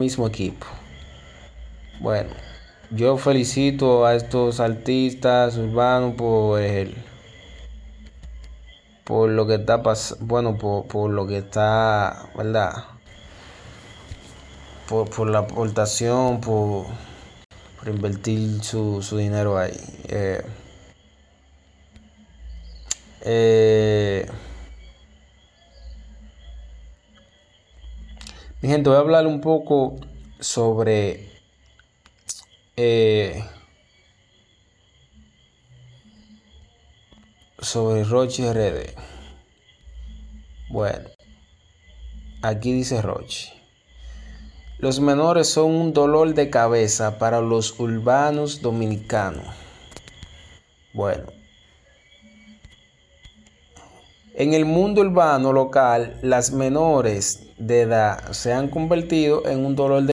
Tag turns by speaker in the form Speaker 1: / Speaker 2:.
Speaker 1: mismo equipo. Bueno, yo felicito a estos artistas urbanos por el, por lo que está pasando, bueno, por, lo que está, ¿verdad? Por, la aportación, por, invertir su, dinero ahí. Eh, eh, mi voy a hablar un poco sobre eh, sobre Roche RD. Bueno, aquí dice Roche. Los menores son un dolor de cabeza para los urbanos dominicanos. Bueno, en el mundo urbano local, las menores de edad se han convertido en un dolor de